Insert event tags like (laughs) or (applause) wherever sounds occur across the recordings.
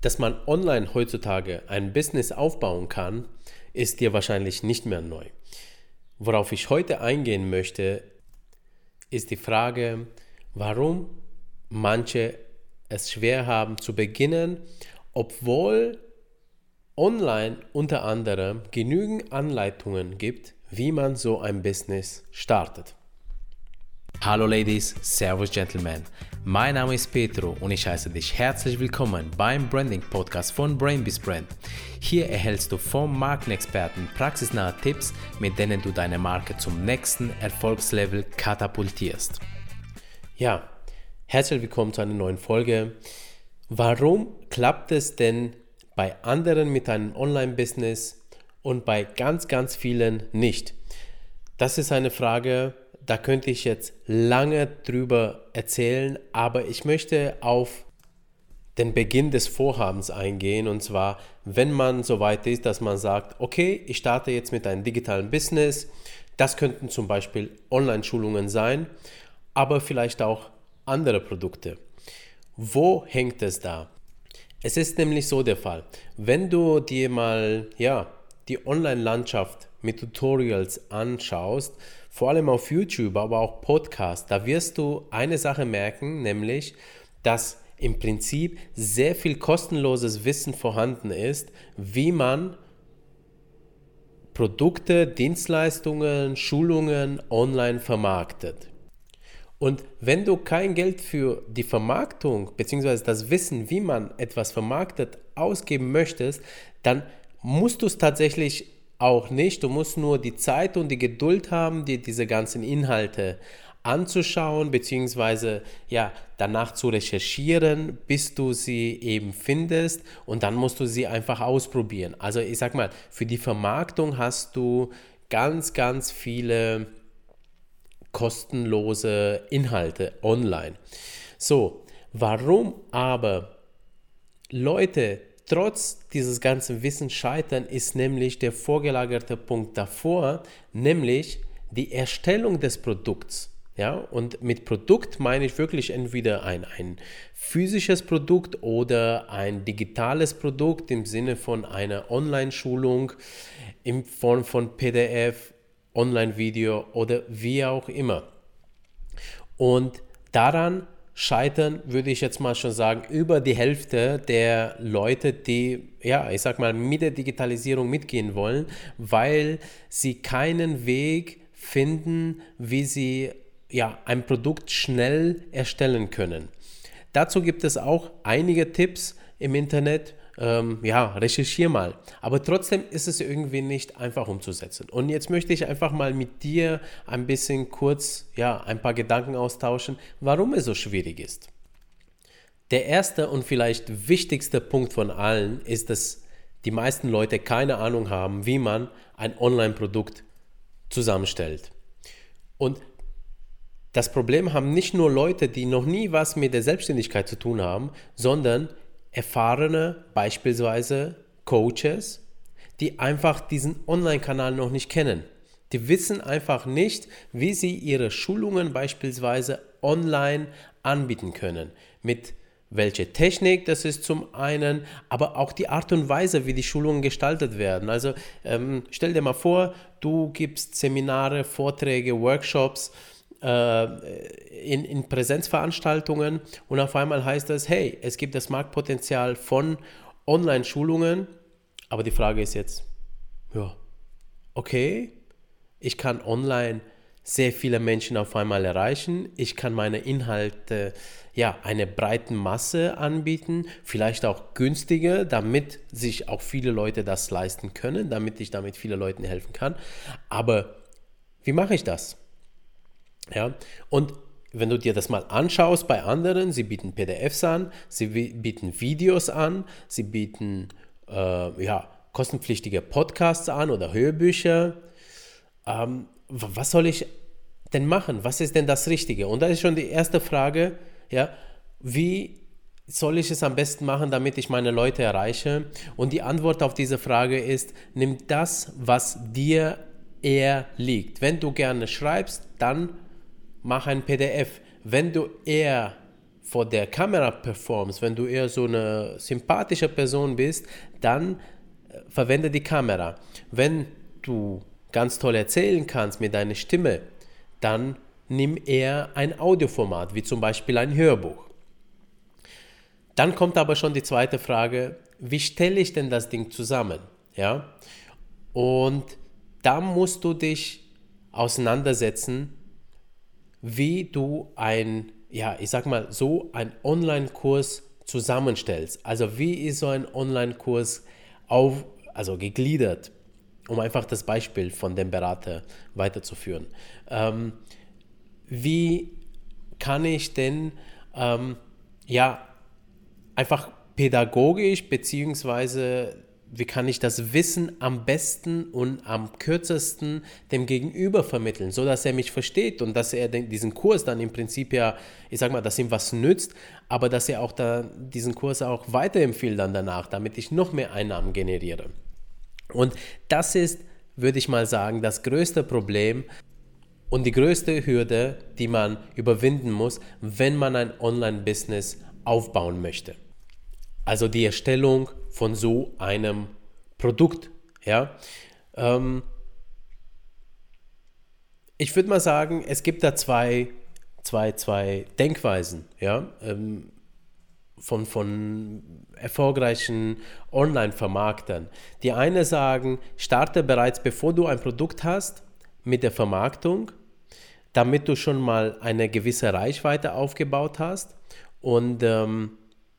Dass man online heutzutage ein Business aufbauen kann, ist dir wahrscheinlich nicht mehr neu. Worauf ich heute eingehen möchte, ist die Frage, warum manche es schwer haben zu beginnen, obwohl online unter anderem genügend Anleitungen gibt, wie man so ein Business startet. Hallo Ladies, Servus Gentlemen. Mein Name ist Petro und ich heiße dich herzlich willkommen beim Branding Podcast von Brainbees Brand. Hier erhältst du vom Markenexperten praxisnahe Tipps, mit denen du deine Marke zum nächsten Erfolgslevel katapultierst. Ja, herzlich willkommen zu einer neuen Folge. Warum klappt es denn bei anderen mit einem Online-Business und bei ganz, ganz vielen nicht? Das ist eine Frage, da könnte ich jetzt lange drüber erzählen, aber ich möchte auf den Beginn des Vorhabens eingehen und zwar, wenn man so weit ist, dass man sagt, okay, ich starte jetzt mit einem digitalen Business, das könnten zum Beispiel Online-Schulungen sein, aber vielleicht auch andere Produkte. Wo hängt es da? Es ist nämlich so der Fall, wenn du dir mal ja, die Online-Landschaft mit Tutorials anschaust, vor allem auf YouTube, aber auch Podcast, da wirst du eine Sache merken, nämlich, dass im Prinzip sehr viel kostenloses Wissen vorhanden ist, wie man Produkte, Dienstleistungen, Schulungen online vermarktet. Und wenn du kein Geld für die Vermarktung bzw. das Wissen, wie man etwas vermarktet, ausgeben möchtest, dann musst du es tatsächlich auch nicht. Du musst nur die Zeit und die Geduld haben, dir diese ganzen Inhalte anzuschauen, beziehungsweise ja, danach zu recherchieren, bis du sie eben findest und dann musst du sie einfach ausprobieren. Also ich sag mal, für die Vermarktung hast du ganz, ganz viele kostenlose Inhalte online. So, warum aber Leute trotz dieses ganzen Wissens scheitern, ist nämlich der vorgelagerte Punkt davor, nämlich die Erstellung des Produkts. Ja, und mit Produkt meine ich wirklich entweder ein, ein physisches Produkt oder ein digitales Produkt im Sinne von einer Online-Schulung in Form von PDF, Online-Video oder wie auch immer. Und daran scheitern, würde ich jetzt mal schon sagen, über die Hälfte der Leute, die, ja, ich sag mal, mit der Digitalisierung mitgehen wollen, weil sie keinen Weg finden, wie sie ja, ein Produkt schnell erstellen können. Dazu gibt es auch einige Tipps im Internet, ähm, ja, recherchier mal. Aber trotzdem ist es irgendwie nicht einfach umzusetzen. Und jetzt möchte ich einfach mal mit dir ein bisschen kurz, ja, ein paar Gedanken austauschen, warum es so schwierig ist. Der erste und vielleicht wichtigste Punkt von allen ist, dass die meisten Leute keine Ahnung haben, wie man ein Online-Produkt zusammenstellt. Und das Problem haben nicht nur Leute, die noch nie was mit der Selbstständigkeit zu tun haben, sondern erfahrene, beispielsweise Coaches, die einfach diesen Online-Kanal noch nicht kennen. Die wissen einfach nicht, wie sie ihre Schulungen beispielsweise online anbieten können. Mit welche Technik das ist zum einen, aber auch die Art und Weise, wie die Schulungen gestaltet werden. Also ähm, stell dir mal vor, du gibst Seminare, Vorträge, Workshops in, in Präsenzveranstaltungen und auf einmal heißt es, hey, es gibt das Marktpotenzial von Online-Schulungen, aber die Frage ist jetzt, ja, okay, ich kann online sehr viele Menschen auf einmal erreichen. Ich kann meine Inhalte ja einer breiten Masse anbieten, vielleicht auch günstiger, damit sich auch viele Leute das leisten können, damit ich damit viele Leuten helfen kann. Aber wie mache ich das? Ja, und wenn du dir das mal anschaust bei anderen, sie bieten PDFs an, sie bieten Videos an, sie bieten äh, ja, kostenpflichtige Podcasts an oder Hörbücher. Ähm, was soll ich denn machen? Was ist denn das Richtige? Und da ist schon die erste Frage, ja, wie soll ich es am besten machen, damit ich meine Leute erreiche? Und die Antwort auf diese Frage ist, nimm das, was dir eher liegt. Wenn du gerne schreibst, dann mach ein PDF. Wenn du eher vor der Kamera performst, wenn du eher so eine sympathische Person bist, dann äh, verwende die Kamera. Wenn du ganz toll erzählen kannst mit deiner Stimme, dann nimm eher ein Audioformat, wie zum Beispiel ein Hörbuch. Dann kommt aber schon die zweite Frage, wie stelle ich denn das Ding zusammen? Ja? Und da musst du dich auseinandersetzen, wie du ein, ja, ich sag mal, so ein Online-Kurs zusammenstellst. Also wie ist so ein Online-Kurs auf, also gegliedert, um einfach das Beispiel von dem Berater weiterzuführen. Ähm, wie kann ich denn ähm, ja einfach pädagogisch beziehungsweise wie kann ich das Wissen am besten und am kürzesten dem Gegenüber vermitteln, so dass er mich versteht und dass er diesen Kurs dann im Prinzip ja, ich sag mal, dass ihm was nützt, aber dass er auch da diesen Kurs auch weiterempfiehlt dann danach, damit ich noch mehr Einnahmen generiere. Und das ist, würde ich mal sagen, das größte Problem und die größte Hürde, die man überwinden muss, wenn man ein Online-Business aufbauen möchte. Also die Erstellung von so einem Produkt. Ja? Ähm, ich würde mal sagen, es gibt da zwei, zwei, zwei Denkweisen. Ja? Ähm, von, von erfolgreichen Online-Vermarktern. Die eine sagen, starte bereits bevor du ein Produkt hast mit der Vermarktung, damit du schon mal eine gewisse Reichweite aufgebaut hast und ähm,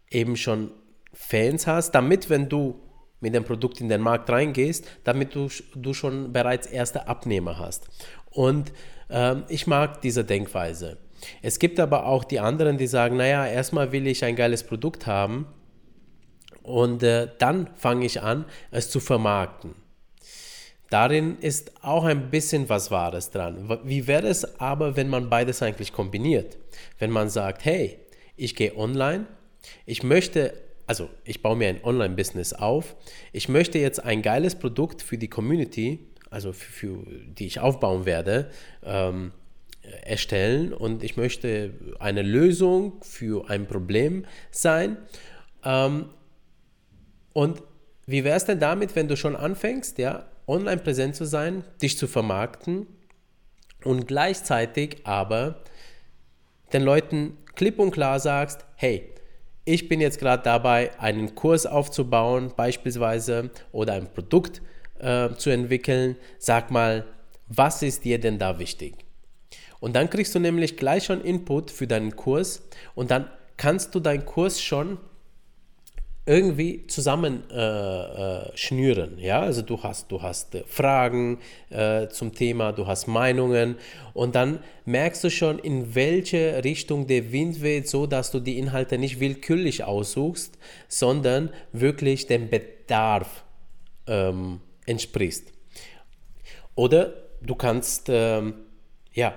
eben schon Fans hast, damit, wenn du mit dem Produkt in den Markt reingehst, damit du, du schon bereits erste Abnehmer hast. Und ähm, ich mag diese Denkweise. Es gibt aber auch die anderen, die sagen, naja, erstmal will ich ein geiles Produkt haben und äh, dann fange ich an, es zu vermarkten. Darin ist auch ein bisschen was Wahres dran. Wie wäre es aber, wenn man beides eigentlich kombiniert? Wenn man sagt, hey, ich gehe online, ich möchte also ich baue mir ein Online-Business auf. Ich möchte jetzt ein geiles Produkt für die Community, also für, für die ich aufbauen werde, ähm, erstellen und ich möchte eine Lösung für ein Problem sein. Ähm, und wie wäre es denn damit, wenn du schon anfängst, ja, online präsent zu sein, dich zu vermarkten und gleichzeitig aber den Leuten klipp und klar sagst, hey, ich bin jetzt gerade dabei, einen Kurs aufzubauen beispielsweise oder ein Produkt äh, zu entwickeln. Sag mal, was ist dir denn da wichtig? Und dann kriegst du nämlich gleich schon Input für deinen Kurs und dann kannst du deinen Kurs schon irgendwie zusammen äh, äh. Ja, also du hast, du hast äh, Fragen äh, zum Thema, du hast Meinungen und dann merkst du schon, in welche Richtung der Wind weht, so dass du die Inhalte nicht willkürlich aussuchst, sondern wirklich dem Bedarf ähm, entsprichst. Oder du kannst ähm, ja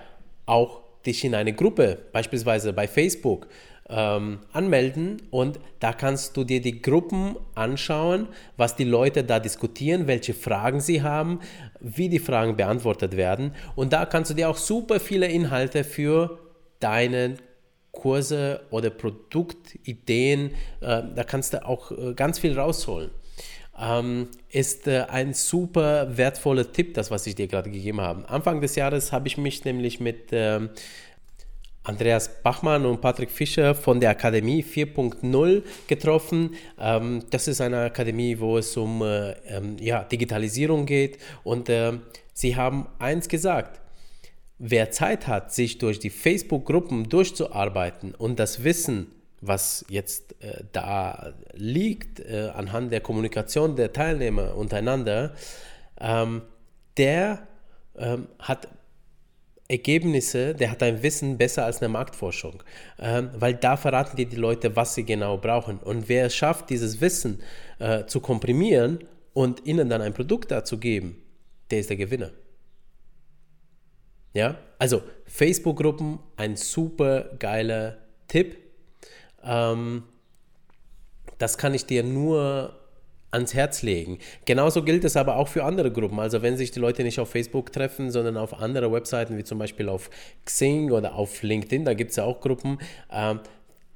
auch dich in eine Gruppe, beispielsweise bei Facebook, ähm, anmelden und da kannst du dir die Gruppen anschauen, was die Leute da diskutieren, welche Fragen sie haben, wie die Fragen beantwortet werden und da kannst du dir auch super viele Inhalte für deine Kurse oder Produktideen, äh, da kannst du auch äh, ganz viel rausholen. Ähm, ist äh, ein super wertvoller Tipp, das, was ich dir gerade gegeben habe. Anfang des Jahres habe ich mich nämlich mit ähm, Andreas Bachmann und Patrick Fischer von der Akademie 4.0 getroffen. Ähm, das ist eine Akademie, wo es um äh, ähm, ja, Digitalisierung geht. Und äh, sie haben eins gesagt. Wer Zeit hat, sich durch die Facebook-Gruppen durchzuarbeiten und das Wissen, was jetzt äh, da liegt, anhand der Kommunikation der Teilnehmer untereinander, ähm, der hat Ergebnisse, der hat ein Wissen besser als eine Marktforschung, ähm, weil da verraten dir die Leute, was sie genau brauchen. Und wer es schafft, dieses Wissen äh, zu komprimieren und ihnen dann ein Produkt dazu geben, der ist der Gewinner. Ja, also Facebook-Gruppen, ein super geiler Tipp. Ähm, das kann ich dir nur ans Herz legen. Genauso gilt es aber auch für andere Gruppen. Also wenn sich die Leute nicht auf Facebook treffen, sondern auf andere Webseiten, wie zum Beispiel auf Xing oder auf LinkedIn, da gibt es ja auch Gruppen. Ähm,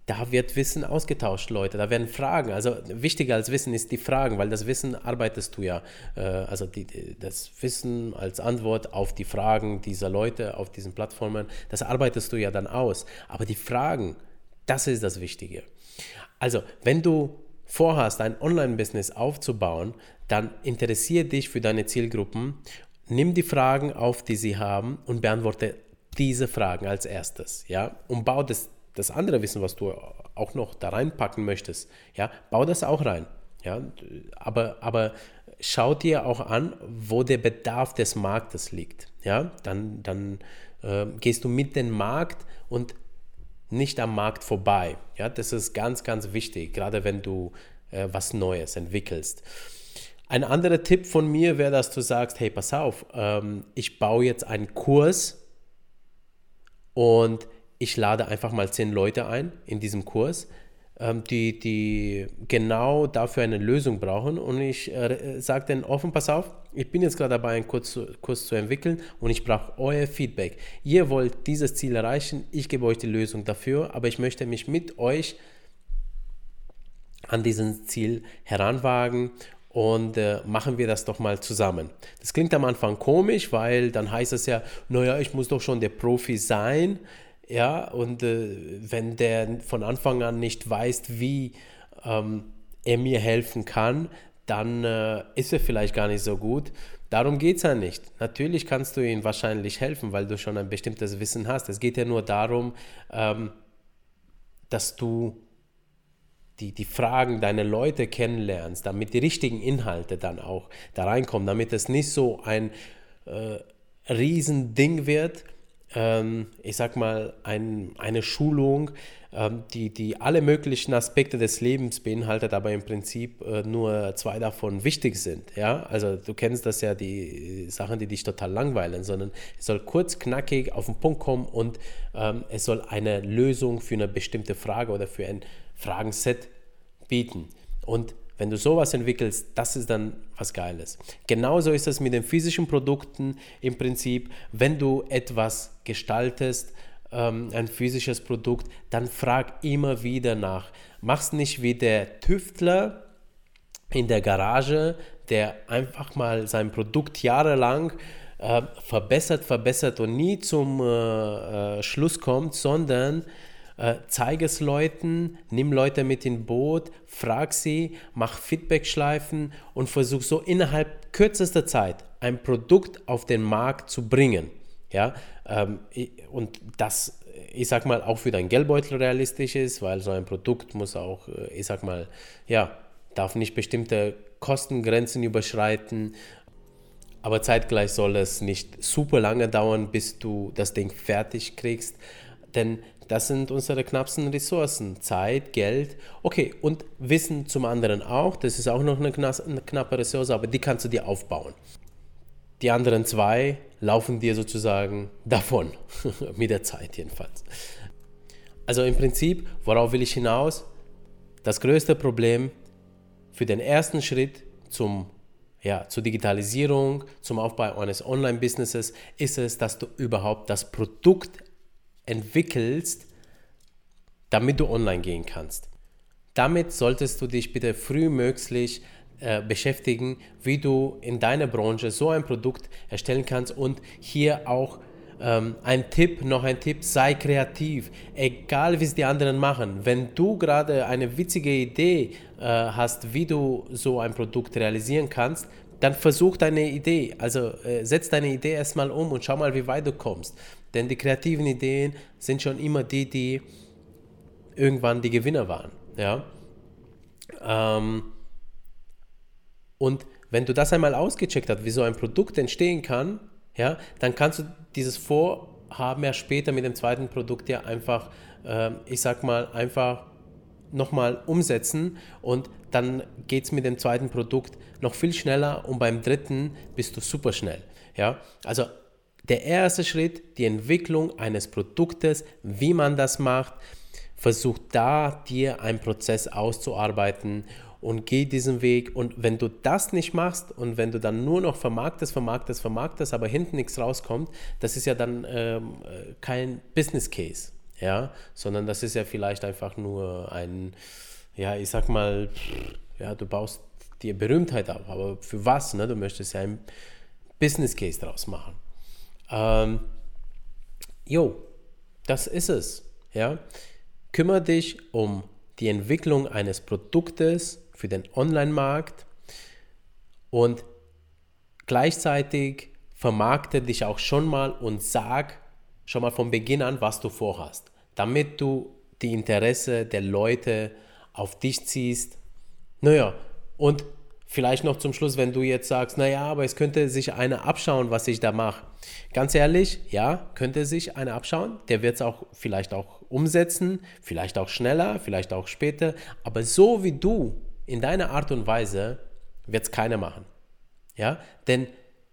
da wird Wissen ausgetauscht, Leute. Da werden Fragen. Also wichtiger als Wissen ist die Fragen, weil das Wissen arbeitest du ja. Äh, also die, das Wissen als Antwort auf die Fragen dieser Leute auf diesen Plattformen, das arbeitest du ja dann aus. Aber die Fragen, das ist das Wichtige. Also, wenn du vorhast, ein Online-Business aufzubauen, dann interessiere dich für deine Zielgruppen, nimm die Fragen auf, die sie haben und beantworte diese Fragen als erstes, ja, und bau das, das andere Wissen, was du auch noch da reinpacken möchtest, ja, bau das auch rein, ja, aber, aber schau dir auch an, wo der Bedarf des Marktes liegt, ja, dann, dann äh, gehst du mit dem Markt und nicht am Markt vorbei, ja, das ist ganz, ganz wichtig, gerade wenn du äh, was Neues entwickelst. Ein anderer Tipp von mir wäre, dass du sagst, hey, pass auf, ähm, ich baue jetzt einen Kurs und ich lade einfach mal zehn Leute ein in diesem Kurs, die, die genau dafür eine Lösung brauchen. Und ich äh, sage denen offen, pass auf, ich bin jetzt gerade dabei, einen Kurs zu, Kurs zu entwickeln und ich brauche euer Feedback. Ihr wollt dieses Ziel erreichen, ich gebe euch die Lösung dafür, aber ich möchte mich mit euch an dieses Ziel heranwagen und äh, machen wir das doch mal zusammen. Das klingt am Anfang komisch, weil dann heißt es ja, naja, ich muss doch schon der Profi sein. Ja, und äh, wenn der von Anfang an nicht weiß, wie ähm, er mir helfen kann, dann äh, ist er vielleicht gar nicht so gut. Darum geht es ja nicht. Natürlich kannst du ihm wahrscheinlich helfen, weil du schon ein bestimmtes Wissen hast. Es geht ja nur darum, ähm, dass du die, die Fragen deiner Leute kennenlernst, damit die richtigen Inhalte dann auch da reinkommen, damit es nicht so ein äh, Riesending wird, ich sag mal, ein, eine Schulung, ähm, die, die alle möglichen Aspekte des Lebens beinhaltet, aber im Prinzip äh, nur zwei davon wichtig sind. Ja? Also du kennst das ja, die Sachen, die dich total langweilen, sondern es soll kurz, knackig auf den Punkt kommen und ähm, es soll eine Lösung für eine bestimmte Frage oder für ein Fragenset bieten. Und wenn du sowas entwickelst, das ist dann was Geiles. Genauso ist es mit den physischen Produkten im Prinzip. Wenn du etwas gestaltest, ähm, ein physisches Produkt, dann frag immer wieder nach. Mach's nicht wie der Tüftler in der Garage, der einfach mal sein Produkt jahrelang äh, verbessert, verbessert und nie zum äh, äh, Schluss kommt, sondern äh, zeige es Leuten, nimm Leute mit in Boot, frag sie, mach Feedback-Schleifen und versuch so innerhalb kürzester Zeit ein Produkt auf den Markt zu bringen. Ja, ähm, und das, ich sag mal, auch für dein Geldbeutel realistisch ist, weil so ein Produkt muss auch, äh, ich sag mal, ja, darf nicht bestimmte Kostengrenzen überschreiten, aber zeitgleich soll es nicht super lange dauern, bis du das Ding fertig kriegst, denn das sind unsere knappsten Ressourcen. Zeit, Geld, okay, und Wissen zum anderen auch. Das ist auch noch eine, eine knappe Ressource, aber die kannst du dir aufbauen. Die anderen zwei laufen dir sozusagen davon, (laughs) mit der Zeit jedenfalls. Also im Prinzip, worauf will ich hinaus? Das größte Problem für den ersten Schritt zum, ja, zur Digitalisierung, zum Aufbau eines Online-Businesses ist es, dass du überhaupt das Produkt entwickelst, damit du online gehen kannst. Damit solltest du dich bitte frühmöglich äh, beschäftigen, wie du in deiner Branche so ein Produkt erstellen kannst und hier auch ähm, ein Tipp, noch ein Tipp, sei kreativ, egal wie es die anderen machen. Wenn du gerade eine witzige Idee äh, hast, wie du so ein Produkt realisieren kannst, dann versuch deine Idee, also äh, setz deine Idee erstmal um und schau mal, wie weit du kommst. Denn die kreativen Ideen sind schon immer die, die irgendwann die Gewinner waren. Ja? Ähm, und wenn du das einmal ausgecheckt hast, wie so ein Produkt entstehen kann, ja, dann kannst du dieses Vorhaben ja später mit dem zweiten Produkt ja einfach, äh, ich sag mal, einfach nochmal umsetzen und dann geht es mit dem zweiten Produkt noch viel schneller und beim dritten bist du super schnell. Ja? Also der erste Schritt, die Entwicklung eines Produktes, wie man das macht, versuch da dir einen Prozess auszuarbeiten und geh diesen Weg. Und wenn du das nicht machst und wenn du dann nur noch vermarktest, vermarktest, vermarktest, aber hinten nichts rauskommt, das ist ja dann ähm, kein Business Case. ja, sondern das ist ja vielleicht einfach nur ein, ja, ich sag mal, ja, du baust dir Berühmtheit auf, aber für was, ne? Du möchtest ja ein Business Case draus machen. Ähm, jo, das ist es, ja. Kümmere dich um die Entwicklung eines Produktes für den Online-Markt und gleichzeitig vermarkte dich auch schon mal und sag schon mal von Beginn an, was du vorhast, damit du die Interesse der Leute auf dich ziehst. Naja, und vielleicht noch zum Schluss, wenn du jetzt sagst, naja, aber es könnte sich einer abschauen, was ich da mache. Ganz ehrlich, ja, könnte sich einer abschauen. Der wird es auch vielleicht auch umsetzen, vielleicht auch schneller, vielleicht auch später. Aber so wie du in deiner Art und Weise wird es keiner machen. Ja, denn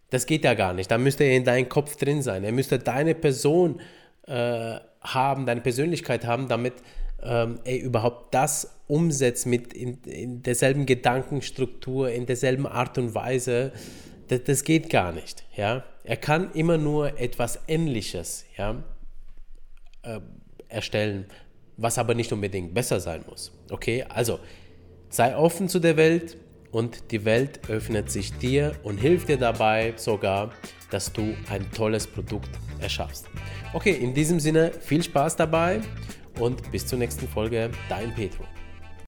das geht ja gar nicht. Da müsste er in deinem Kopf drin sein. Er müsste deine Person äh, haben, deine Persönlichkeit haben, damit ähm, er überhaupt das umsetzt mit in, in, derselben Gedankenstruktur, in derselben Art und Weise. Das, das, geht gar nicht. Ja? Er kann immer nur etwas Ähnliches ja, äh, erstellen, was aber nicht unbedingt besser sein muss. Okay, also sei offen zu der Welt, und die Welt öffnet sich dir und hilft dir dabei sogar, dass du ein tolles Produkt erschaffst. Okay, in diesem Sinne viel Spaß dabei und bis zur nächsten Folge, dein Petro.